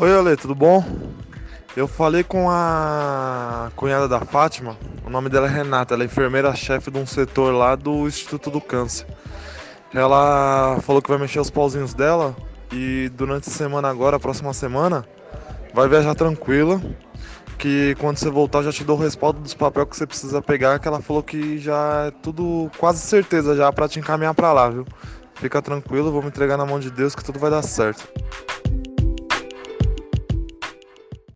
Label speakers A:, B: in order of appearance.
A: Oi, Ale, tudo bom? Eu falei com a cunhada da Fátima, o nome dela é Renata, ela é enfermeira-chefe de um setor lá do Instituto do Câncer. Ela falou que vai mexer os pauzinhos dela e durante a semana agora, a próxima semana, vai viajar tranquila. Que quando você voltar já te dou o respaldo dos papéis que você precisa pegar, que ela falou que já é tudo quase certeza já para te encaminhar para lá, viu? Fica tranquilo, vou me entregar na mão de Deus que tudo vai dar certo.